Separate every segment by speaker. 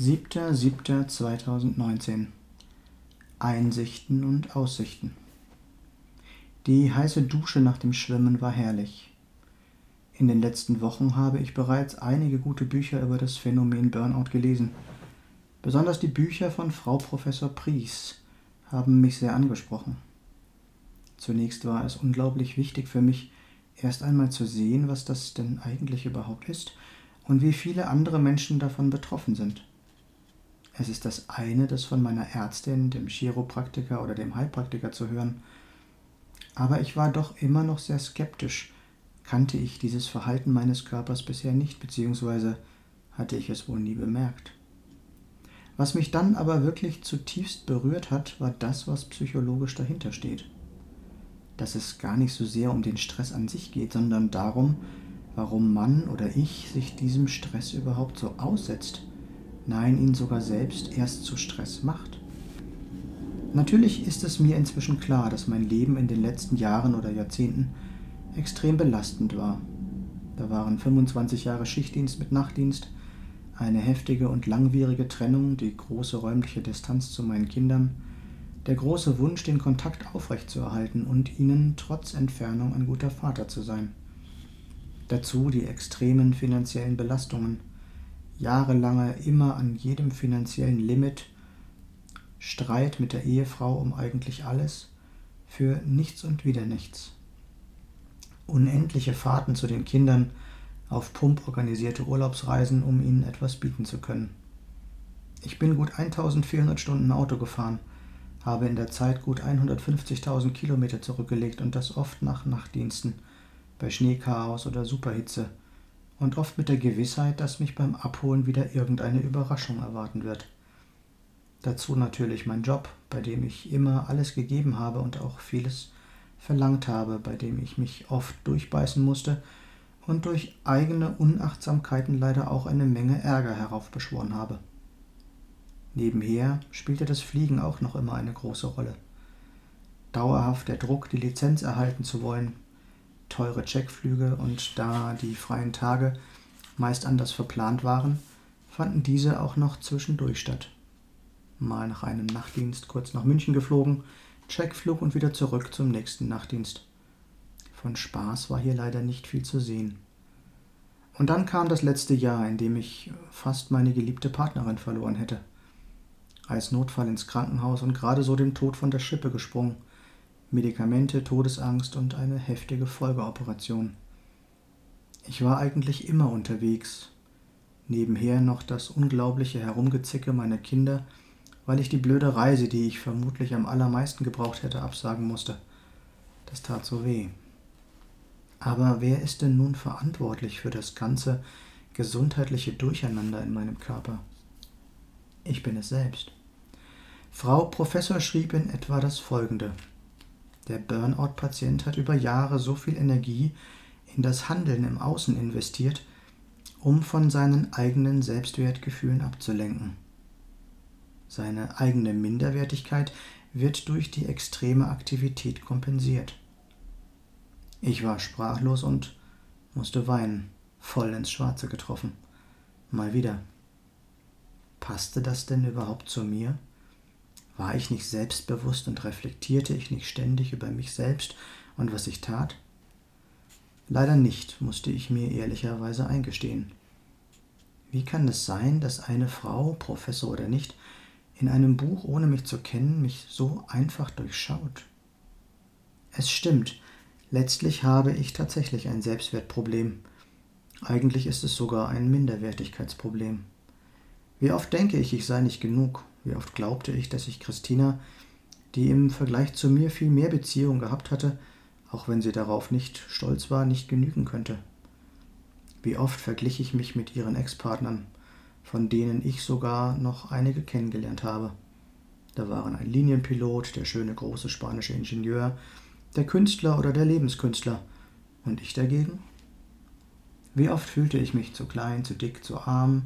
Speaker 1: 7.7.2019 Einsichten und Aussichten Die heiße Dusche nach dem Schwimmen war herrlich. In den letzten Wochen habe ich bereits einige gute Bücher über das Phänomen Burnout gelesen. Besonders die Bücher von Frau Professor Pries haben mich sehr angesprochen. Zunächst war es unglaublich wichtig für mich, erst einmal zu sehen, was das denn eigentlich überhaupt ist und wie viele andere Menschen davon betroffen sind. Es ist das eine, das von meiner Ärztin, dem Chiropraktiker oder dem Heilpraktiker zu hören. Aber ich war doch immer noch sehr skeptisch, kannte ich dieses Verhalten meines Körpers bisher nicht, beziehungsweise hatte ich es wohl nie bemerkt. Was mich dann aber wirklich zutiefst berührt hat, war das, was psychologisch dahinter steht. Dass es gar nicht so sehr um den Stress an sich geht, sondern darum, warum man oder ich sich diesem Stress überhaupt so aussetzt nein, ihn sogar selbst erst zu Stress macht. Natürlich ist es mir inzwischen klar, dass mein Leben in den letzten Jahren oder Jahrzehnten extrem belastend war. Da waren 25 Jahre Schichtdienst mit Nachtdienst, eine heftige und langwierige Trennung, die große räumliche Distanz zu meinen Kindern, der große Wunsch, den Kontakt aufrechtzuerhalten und ihnen trotz Entfernung ein guter Vater zu sein. Dazu die extremen finanziellen Belastungen – jahrelange immer an jedem finanziellen Limit, Streit mit der Ehefrau um eigentlich alles, für nichts und wieder nichts. Unendliche Fahrten zu den Kindern, auf Pump organisierte Urlaubsreisen, um ihnen etwas bieten zu können. Ich bin gut 1400 Stunden Auto gefahren, habe in der Zeit gut 150.000 Kilometer zurückgelegt und das oft nach Nachtdiensten, bei Schneechaos oder Superhitze und oft mit der Gewissheit, dass mich beim Abholen wieder irgendeine Überraschung erwarten wird. Dazu natürlich mein Job, bei dem ich immer alles gegeben habe und auch vieles verlangt habe, bei dem ich mich oft durchbeißen musste und durch eigene Unachtsamkeiten leider auch eine Menge Ärger heraufbeschworen habe. Nebenher spielte das Fliegen auch noch immer eine große Rolle. Dauerhaft der Druck, die Lizenz erhalten zu wollen, teure Checkflüge und da die freien Tage meist anders verplant waren, fanden diese auch noch zwischendurch statt. Mal nach einem Nachtdienst kurz nach München geflogen, Checkflug und wieder zurück zum nächsten Nachtdienst. Von Spaß war hier leider nicht viel zu sehen. Und dann kam das letzte Jahr, in dem ich fast meine geliebte Partnerin verloren hätte. Als Notfall ins Krankenhaus und gerade so dem Tod von der Schippe gesprungen – Medikamente, Todesangst und eine heftige Folgeoperation. Ich war eigentlich immer unterwegs. Nebenher noch das unglaubliche Herumgezicke meiner Kinder, weil ich die blöde Reise, die ich vermutlich am allermeisten gebraucht hätte, absagen musste. Das tat so weh. Aber wer ist denn nun verantwortlich für das ganze gesundheitliche Durcheinander in meinem Körper? Ich bin es selbst. Frau Professor schrieb in etwa das folgende. Der Burnout-Patient hat über Jahre so viel Energie in das Handeln im Außen investiert, um von seinen eigenen Selbstwertgefühlen abzulenken. Seine eigene Minderwertigkeit wird durch die extreme Aktivität kompensiert. Ich war sprachlos und musste weinen, voll ins Schwarze getroffen. Mal wieder. Passte das denn überhaupt zu mir? War ich nicht selbstbewusst und reflektierte ich nicht ständig über mich selbst und was ich tat? Leider nicht, musste ich mir ehrlicherweise eingestehen. Wie kann es sein, dass eine Frau, Professor oder nicht, in einem Buch, ohne mich zu kennen, mich so einfach durchschaut? Es stimmt, letztlich habe ich tatsächlich ein Selbstwertproblem. Eigentlich ist es sogar ein Minderwertigkeitsproblem. Wie oft denke ich, ich sei nicht genug wie oft glaubte ich, dass ich Christina, die im Vergleich zu mir viel mehr Beziehung gehabt hatte, auch wenn sie darauf nicht stolz war, nicht genügen könnte. Wie oft verglich ich mich mit ihren Ex-Partnern, von denen ich sogar noch einige kennengelernt habe. Da waren ein Linienpilot, der schöne große spanische Ingenieur, der Künstler oder der Lebenskünstler. Und ich dagegen? Wie oft fühlte ich mich zu klein, zu dick, zu arm,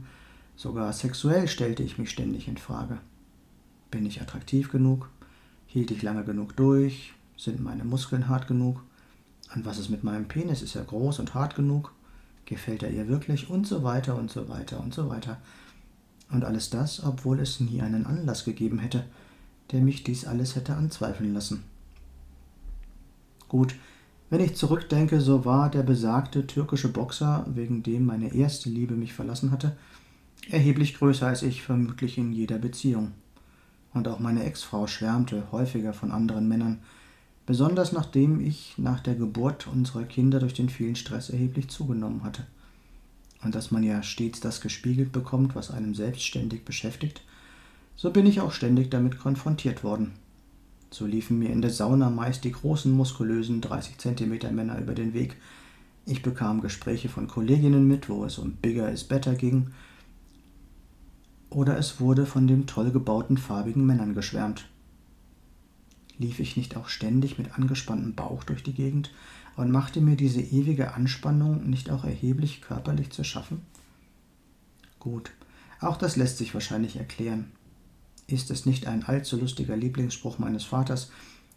Speaker 1: sogar sexuell stellte ich mich ständig in Frage. Bin ich attraktiv genug? Hielt ich lange genug durch? Sind meine Muskeln hart genug? An was ist mit meinem Penis? Ist er groß und hart genug? Gefällt er ihr wirklich? Und so weiter und so weiter und so weiter. Und alles das, obwohl es nie einen Anlass gegeben hätte, der mich dies alles hätte anzweifeln lassen. Gut, wenn ich zurückdenke, so war der besagte türkische Boxer, wegen dem meine erste Liebe mich verlassen hatte, erheblich größer als ich vermutlich in jeder Beziehung. Und auch meine Ex-Frau schwärmte häufiger von anderen Männern, besonders nachdem ich nach der Geburt unserer Kinder durch den vielen Stress erheblich zugenommen hatte. Und dass man ja stets das gespiegelt bekommt, was einem selbstständig beschäftigt, so bin ich auch ständig damit konfrontiert worden. So liefen mir in der Sauna meist die großen, muskulösen 30 cm Männer über den Weg. Ich bekam Gespräche von Kolleginnen mit, wo es um Bigger is Better ging. Oder es wurde von den toll gebauten farbigen Männern geschwärmt. Lief ich nicht auch ständig mit angespanntem Bauch durch die Gegend und machte mir diese ewige Anspannung nicht auch erheblich körperlich zu schaffen? Gut, auch das lässt sich wahrscheinlich erklären. Ist es nicht ein allzu lustiger Lieblingsspruch meines Vaters,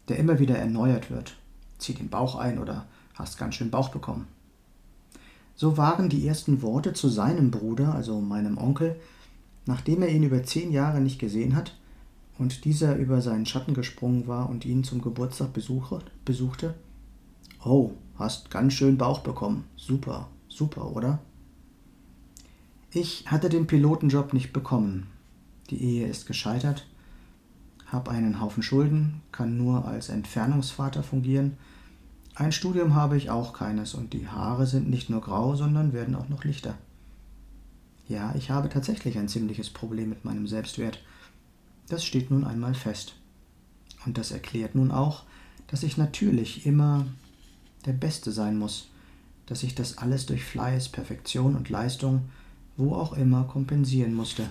Speaker 1: der immer wieder erneuert wird? Zieh den Bauch ein oder hast ganz schön Bauch bekommen. So waren die ersten Worte zu seinem Bruder, also meinem Onkel, nachdem er ihn über zehn Jahre nicht gesehen hat und dieser über seinen Schatten gesprungen war und ihn zum Geburtstag besuchte. Oh, hast ganz schön Bauch bekommen. Super, super, oder? Ich hatte den Pilotenjob nicht bekommen, die Ehe ist gescheitert, habe einen Haufen Schulden, kann nur als Entfernungsvater fungieren. Ein Studium habe ich auch keines und die Haare sind nicht nur grau, sondern werden auch noch lichter. Ja, ich habe tatsächlich ein ziemliches Problem mit meinem Selbstwert. Das steht nun einmal fest. Und das erklärt nun auch, dass ich natürlich immer der Beste sein muss, dass ich das alles durch Fleiß, Perfektion und Leistung, wo auch immer, kompensieren musste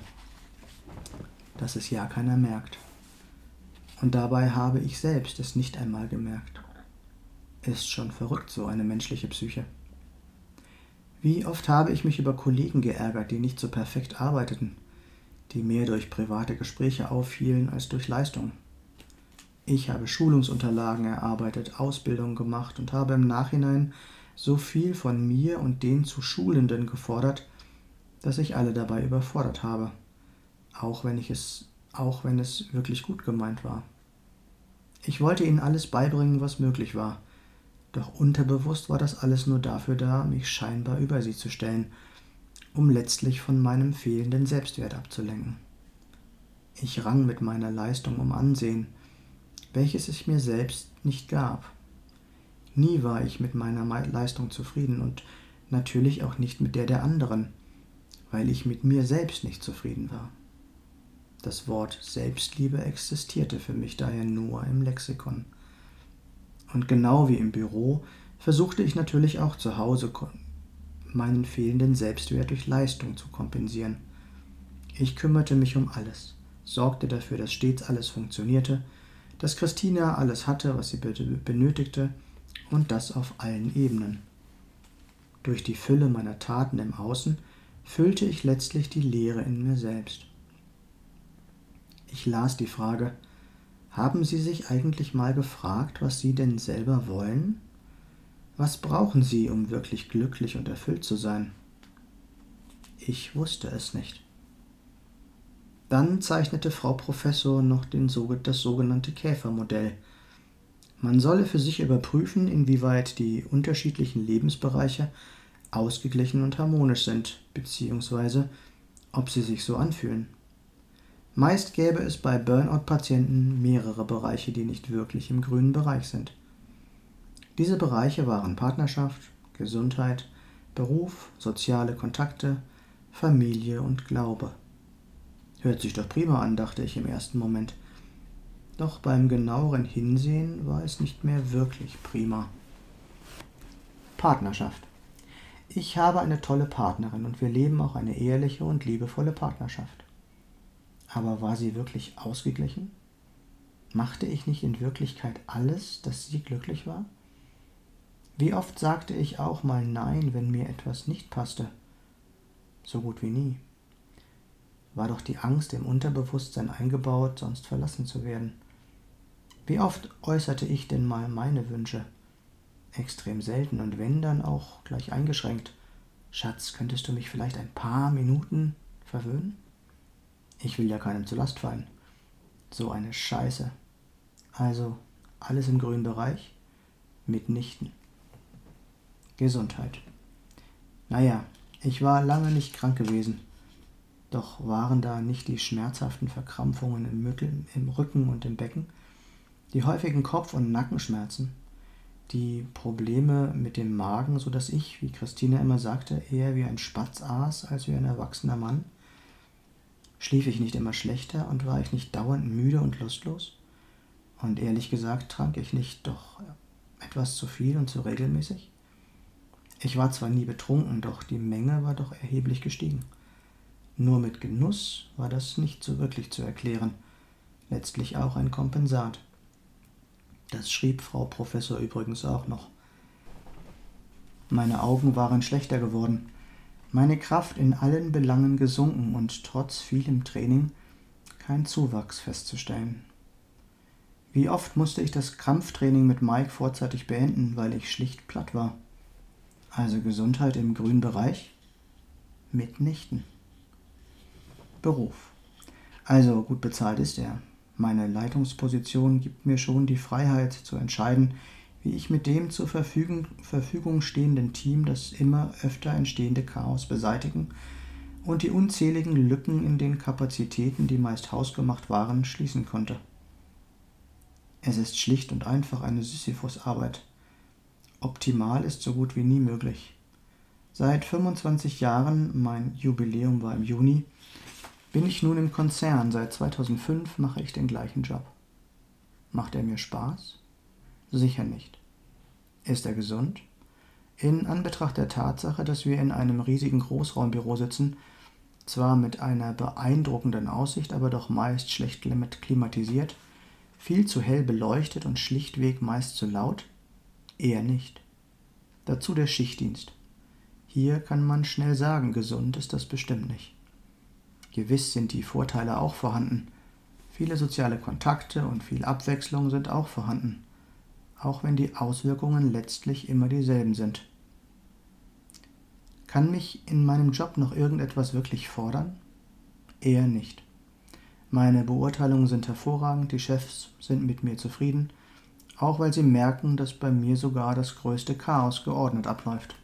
Speaker 1: dass es ja keiner merkt. Und dabei habe ich selbst es nicht einmal gemerkt. Ist schon verrückt, so eine menschliche Psyche. Wie oft habe ich mich über Kollegen geärgert, die nicht so perfekt arbeiteten, die mehr durch private Gespräche auffielen als durch Leistung. Ich habe Schulungsunterlagen erarbeitet, Ausbildung gemacht und habe im Nachhinein so viel von mir und den zu Schulenden gefordert, dass ich alle dabei überfordert habe auch wenn ich es, auch wenn es wirklich gut gemeint war. Ich wollte ihnen alles beibringen, was möglich war, doch unterbewusst war das alles nur dafür da, mich scheinbar über sie zu stellen, um letztlich von meinem fehlenden Selbstwert abzulenken. Ich rang mit meiner Leistung um Ansehen, welches es mir selbst nicht gab. Nie war ich mit meiner Leistung zufrieden und natürlich auch nicht mit der der anderen, weil ich mit mir selbst nicht zufrieden war. Das Wort Selbstliebe existierte für mich daher nur im Lexikon. Und genau wie im Büro versuchte ich natürlich auch zu Hause meinen fehlenden Selbstwert durch Leistung zu kompensieren. Ich kümmerte mich um alles, sorgte dafür, dass stets alles funktionierte, dass Christina alles hatte, was sie benötigte, und das auf allen Ebenen. Durch die Fülle meiner Taten im Außen füllte ich letztlich die Leere in mir selbst. Ich las die Frage, haben Sie sich eigentlich mal gefragt, was Sie denn selber wollen? Was brauchen Sie, um wirklich glücklich und erfüllt zu sein? Ich wusste es nicht. Dann zeichnete Frau Professor noch den, das sogenannte Käfermodell. Man solle für sich überprüfen, inwieweit die unterschiedlichen Lebensbereiche ausgeglichen und harmonisch sind, beziehungsweise ob sie sich so anfühlen. Meist gäbe es bei Burnout-Patienten mehrere Bereiche, die nicht wirklich im grünen Bereich sind. Diese Bereiche waren Partnerschaft, Gesundheit, Beruf, soziale Kontakte, Familie und Glaube. Hört sich doch prima an, dachte ich im ersten Moment. Doch beim genaueren Hinsehen war es nicht mehr wirklich prima. Partnerschaft. Ich habe eine tolle Partnerin und wir leben auch eine ehrliche und liebevolle Partnerschaft. Aber war sie wirklich ausgeglichen? Machte ich nicht in Wirklichkeit alles, dass sie glücklich war? Wie oft sagte ich auch mal Nein, wenn mir etwas nicht passte? So gut wie nie. War doch die Angst im Unterbewusstsein eingebaut, sonst verlassen zu werden. Wie oft äußerte ich denn mal meine Wünsche? Extrem selten und wenn dann auch gleich eingeschränkt. Schatz, könntest du mich vielleicht ein paar Minuten verwöhnen? Ich will ja keinem zur Last fallen. So eine Scheiße. Also alles im grünen Bereich? Mitnichten. Gesundheit. Naja, ich war lange nicht krank gewesen. Doch waren da nicht die schmerzhaften Verkrampfungen im, Mittel, im Rücken und im Becken, die häufigen Kopf- und Nackenschmerzen, die Probleme mit dem Magen, so dass ich, wie Christina immer sagte, eher wie ein Spatz aß als wie ein erwachsener Mann? Schlief ich nicht immer schlechter und war ich nicht dauernd müde und lustlos? Und ehrlich gesagt trank ich nicht doch etwas zu viel und zu regelmäßig? Ich war zwar nie betrunken, doch die Menge war doch erheblich gestiegen. Nur mit Genuss war das nicht so wirklich zu erklären, letztlich auch ein Kompensat. Das schrieb Frau Professor übrigens auch noch. Meine Augen waren schlechter geworden, meine Kraft in allen Belangen gesunken und trotz vielem Training kein Zuwachs festzustellen. Wie oft musste ich das Krampftraining mit Mike vorzeitig beenden, weil ich schlicht platt war. Also Gesundheit im grünen Bereich? Mitnichten. Beruf. Also gut bezahlt ist er. Meine Leitungsposition gibt mir schon die Freiheit zu entscheiden, wie ich mit dem zur Verfügung, Verfügung stehenden Team das immer öfter entstehende Chaos beseitigen und die unzähligen Lücken in den Kapazitäten, die meist hausgemacht waren, schließen konnte. Es ist schlicht und einfach eine Sisyphus-Arbeit. Optimal ist so gut wie nie möglich. Seit 25 Jahren, mein Jubiläum war im Juni, bin ich nun im Konzern. Seit 2005 mache ich den gleichen Job. Macht er mir Spaß? Sicher nicht. Ist er gesund? In Anbetracht der Tatsache, dass wir in einem riesigen Großraumbüro sitzen, zwar mit einer beeindruckenden Aussicht, aber doch meist schlecht klimatisiert, viel zu hell beleuchtet und schlichtweg meist zu laut? Eher nicht. Dazu der Schichtdienst. Hier kann man schnell sagen, gesund ist das bestimmt nicht. Gewiss sind die Vorteile auch vorhanden. Viele soziale Kontakte und viel Abwechslung sind auch vorhanden, auch wenn die Auswirkungen letztlich immer dieselben sind. Kann mich in meinem Job noch irgendetwas wirklich fordern? Eher nicht. Meine Beurteilungen sind hervorragend, die Chefs sind mit mir zufrieden, auch weil sie merken, dass bei mir sogar das größte Chaos geordnet abläuft.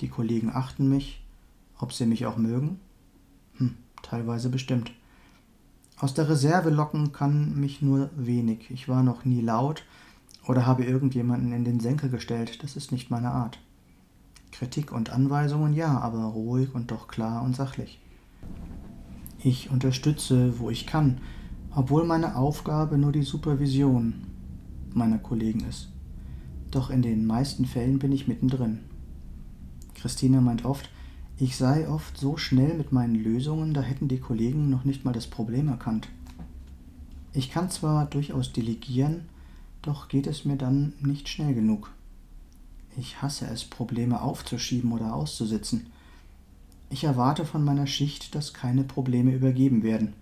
Speaker 1: Die Kollegen achten mich, ob sie mich auch mögen? Hm, teilweise bestimmt. Aus der Reserve locken kann mich nur wenig. Ich war noch nie laut oder habe irgendjemanden in den Senkel gestellt, das ist nicht meine Art. Kritik und Anweisungen ja, aber ruhig und doch klar und sachlich. Ich unterstütze, wo ich kann, obwohl meine Aufgabe nur die Supervision meiner Kollegen ist. Doch in den meisten Fällen bin ich mittendrin. Christine meint oft, ich sei oft so schnell mit meinen Lösungen, da hätten die Kollegen noch nicht mal das Problem erkannt. Ich kann zwar durchaus delegieren, doch geht es mir dann nicht schnell genug. Ich hasse es, Probleme aufzuschieben oder auszusitzen. Ich erwarte von meiner Schicht, dass keine Probleme übergeben werden,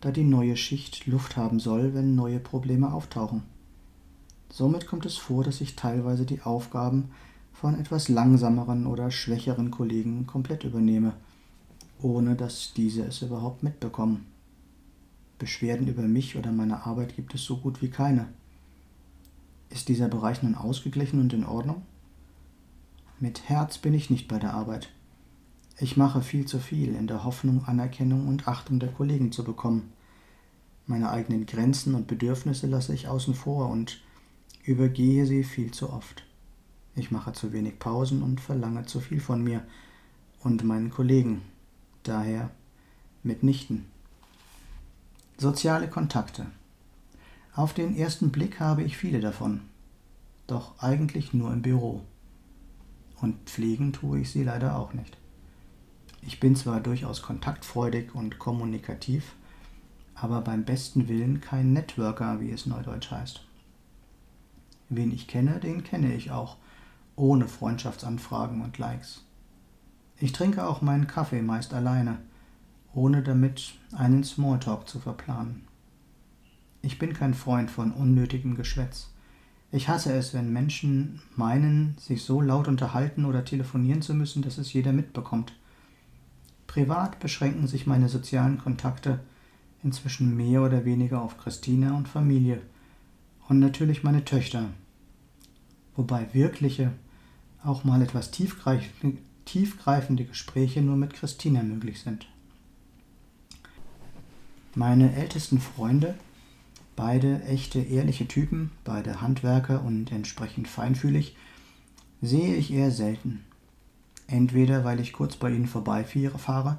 Speaker 1: da die neue Schicht Luft haben soll, wenn neue Probleme auftauchen. Somit kommt es vor, dass ich teilweise die Aufgaben von etwas langsameren oder schwächeren Kollegen komplett übernehme, ohne dass diese es überhaupt mitbekommen. Beschwerden über mich oder meine Arbeit gibt es so gut wie keine. Ist dieser Bereich nun ausgeglichen und in Ordnung? Mit Herz bin ich nicht bei der Arbeit. Ich mache viel zu viel in der Hoffnung, Anerkennung und Achtung der Kollegen zu bekommen. Meine eigenen Grenzen und Bedürfnisse lasse ich außen vor und übergehe sie viel zu oft. Ich mache zu wenig Pausen und verlange zu viel von mir und meinen Kollegen. Daher mitnichten. Soziale Kontakte. Auf den ersten Blick habe ich viele davon, doch eigentlich nur im Büro. Und pflegen tue ich sie leider auch nicht. Ich bin zwar durchaus kontaktfreudig und kommunikativ, aber beim besten Willen kein Networker, wie es neudeutsch heißt. Wen ich kenne, den kenne ich auch, ohne Freundschaftsanfragen und Likes. Ich trinke auch meinen Kaffee meist alleine, ohne damit einen Smalltalk zu verplanen. Ich bin kein Freund von unnötigem Geschwätz. Ich hasse es, wenn Menschen meinen, sich so laut unterhalten oder telefonieren zu müssen, dass es jeder mitbekommt. Privat beschränken sich meine sozialen Kontakte inzwischen mehr oder weniger auf Christina und Familie und natürlich meine Töchter, wobei wirkliche, auch mal etwas tiefgreifende, tiefgreifende Gespräche nur mit Christina möglich sind. Meine ältesten Freunde, beide echte ehrliche Typen, beide Handwerker und entsprechend feinfühlig, sehe ich eher selten. Entweder weil ich kurz bei ihnen vorbeifahre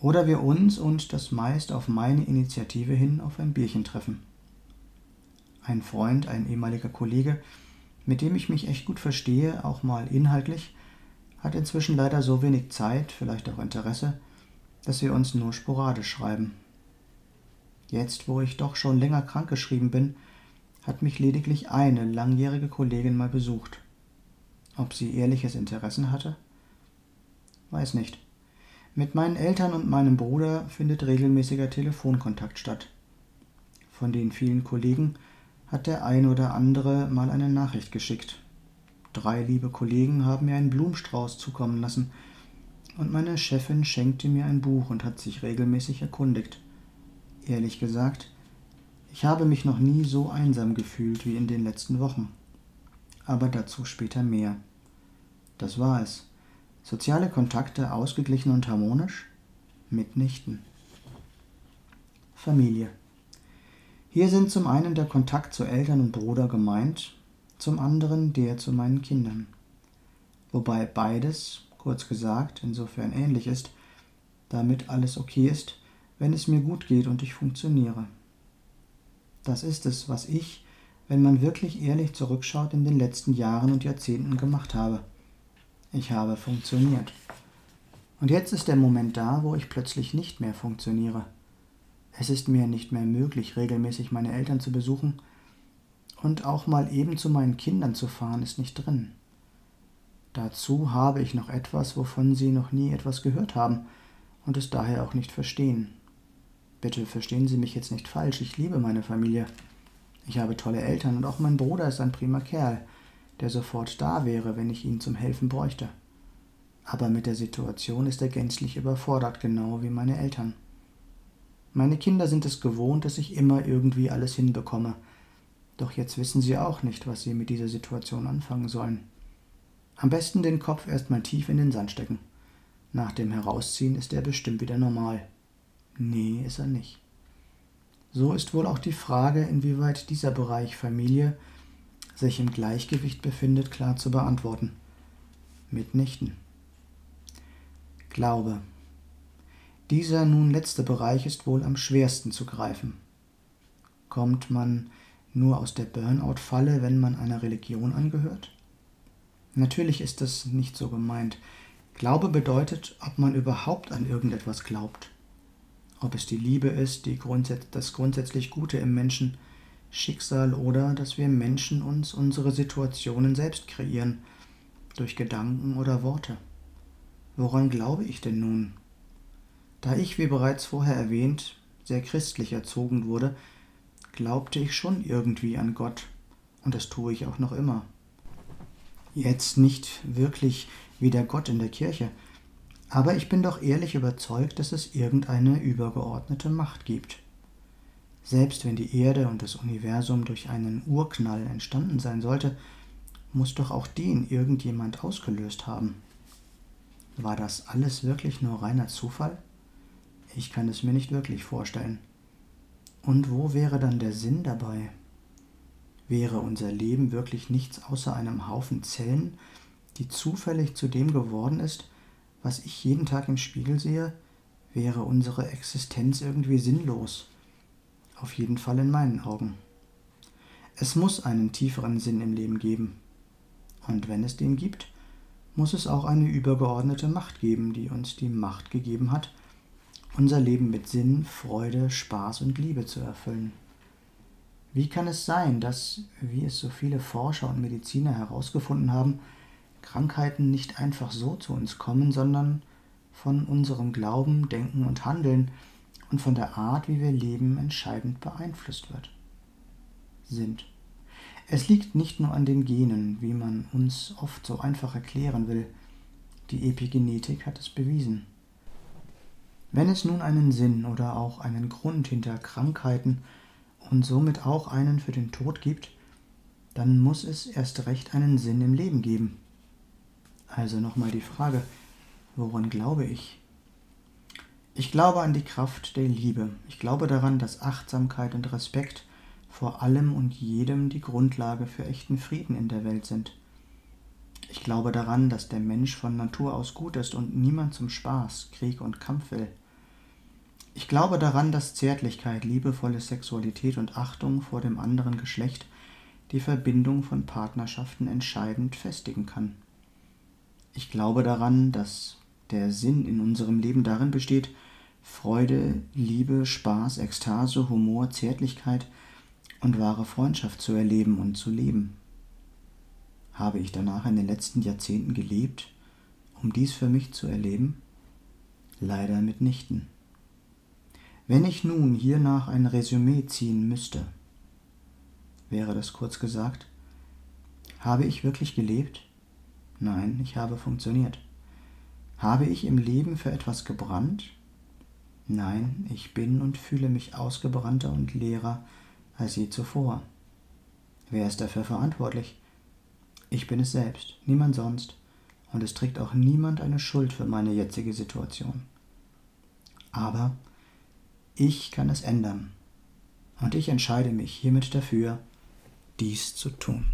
Speaker 1: oder wir uns und das meist auf meine Initiative hin auf ein Bierchen treffen. Ein Freund, ein ehemaliger Kollege, mit dem ich mich echt gut verstehe, auch mal inhaltlich, hat inzwischen leider so wenig Zeit, vielleicht auch Interesse, dass wir uns nur sporadisch schreiben. Jetzt, wo ich doch schon länger krankgeschrieben bin, hat mich lediglich eine langjährige Kollegin mal besucht. Ob sie ehrliches Interessen hatte? Weiß nicht. Mit meinen Eltern und meinem Bruder findet regelmäßiger Telefonkontakt statt. Von den vielen Kollegen hat der ein oder andere mal eine Nachricht geschickt. Drei liebe Kollegen haben mir einen Blumenstrauß zukommen lassen, und meine Chefin schenkte mir ein Buch und hat sich regelmäßig erkundigt. Ehrlich gesagt, ich habe mich noch nie so einsam gefühlt wie in den letzten Wochen. Aber dazu später mehr. Das war es. Soziale Kontakte ausgeglichen und harmonisch? Mitnichten. Familie. Hier sind zum einen der Kontakt zu Eltern und Bruder gemeint, zum anderen der zu meinen Kindern. Wobei beides, kurz gesagt, insofern ähnlich ist, damit alles okay ist, wenn es mir gut geht und ich funktioniere. Das ist es, was ich, wenn man wirklich ehrlich zurückschaut, in den letzten Jahren und Jahrzehnten gemacht habe. Ich habe funktioniert. Und jetzt ist der Moment da, wo ich plötzlich nicht mehr funktioniere. Es ist mir nicht mehr möglich, regelmäßig meine Eltern zu besuchen, und auch mal eben zu meinen Kindern zu fahren, ist nicht drin. Dazu habe ich noch etwas, wovon sie noch nie etwas gehört haben und es daher auch nicht verstehen. Bitte verstehen Sie mich jetzt nicht falsch, ich liebe meine Familie. Ich habe tolle Eltern und auch mein Bruder ist ein prima Kerl der sofort da wäre, wenn ich ihn zum Helfen bräuchte. Aber mit der Situation ist er gänzlich überfordert, genau wie meine Eltern. Meine Kinder sind es gewohnt, dass ich immer irgendwie alles hinbekomme, doch jetzt wissen sie auch nicht, was sie mit dieser Situation anfangen sollen. Am besten den Kopf erstmal tief in den Sand stecken. Nach dem Herausziehen ist er bestimmt wieder normal. Nee, ist er nicht. So ist wohl auch die Frage, inwieweit dieser Bereich Familie sich im Gleichgewicht befindet, klar zu beantworten. Mitnichten. Glaube. Dieser nun letzte Bereich ist wohl am schwersten zu greifen. Kommt man nur aus der Burnout-Falle, wenn man einer Religion angehört? Natürlich ist das nicht so gemeint. Glaube bedeutet, ob man überhaupt an irgendetwas glaubt. Ob es die Liebe ist, die grundsätz das grundsätzlich Gute im Menschen, Schicksal oder dass wir Menschen uns unsere Situationen selbst kreieren, durch Gedanken oder Worte. Woran glaube ich denn nun? Da ich, wie bereits vorher erwähnt, sehr christlich erzogen wurde, glaubte ich schon irgendwie an Gott, und das tue ich auch noch immer. Jetzt nicht wirklich wie der Gott in der Kirche, aber ich bin doch ehrlich überzeugt, dass es irgendeine übergeordnete Macht gibt. Selbst wenn die Erde und das Universum durch einen Urknall entstanden sein sollte, muss doch auch den irgendjemand ausgelöst haben. War das alles wirklich nur reiner Zufall? Ich kann es mir nicht wirklich vorstellen. Und wo wäre dann der Sinn dabei? Wäre unser Leben wirklich nichts außer einem Haufen Zellen, die zufällig zu dem geworden ist, was ich jeden Tag im Spiegel sehe, wäre unsere Existenz irgendwie sinnlos auf jeden Fall in meinen Augen. Es muss einen tieferen Sinn im Leben geben. Und wenn es den gibt, muss es auch eine übergeordnete Macht geben, die uns die Macht gegeben hat, unser Leben mit Sinn, Freude, Spaß und Liebe zu erfüllen. Wie kann es sein, dass, wie es so viele Forscher und Mediziner herausgefunden haben, Krankheiten nicht einfach so zu uns kommen, sondern von unserem Glauben, Denken und Handeln und von der Art, wie wir leben, entscheidend beeinflusst wird. Sind. Es liegt nicht nur an den Genen, wie man uns oft so einfach erklären will. Die Epigenetik hat es bewiesen. Wenn es nun einen Sinn oder auch einen Grund hinter Krankheiten und somit auch einen für den Tod gibt, dann muss es erst recht einen Sinn im Leben geben. Also nochmal die Frage, woran glaube ich? Ich glaube an die Kraft der Liebe. Ich glaube daran, dass Achtsamkeit und Respekt vor allem und jedem die Grundlage für echten Frieden in der Welt sind. Ich glaube daran, dass der Mensch von Natur aus gut ist und niemand zum Spaß, Krieg und Kampf will. Ich glaube daran, dass Zärtlichkeit, liebevolle Sexualität und Achtung vor dem anderen Geschlecht die Verbindung von Partnerschaften entscheidend festigen kann. Ich glaube daran, dass der Sinn in unserem Leben darin besteht, Freude, Liebe, Spaß, Ekstase, Humor, Zärtlichkeit und wahre Freundschaft zu erleben und zu leben. Habe ich danach in den letzten Jahrzehnten gelebt, um dies für mich zu erleben? Leider mitnichten. Wenn ich nun hiernach ein Resümee ziehen müsste, wäre das kurz gesagt, habe ich wirklich gelebt? Nein, ich habe funktioniert. Habe ich im Leben für etwas gebrannt? Nein, ich bin und fühle mich ausgebrannter und leerer als je zuvor. Wer ist dafür verantwortlich? Ich bin es selbst, niemand sonst, und es trägt auch niemand eine Schuld für meine jetzige Situation. Aber ich kann es ändern. Und ich entscheide mich hiermit dafür, dies zu tun.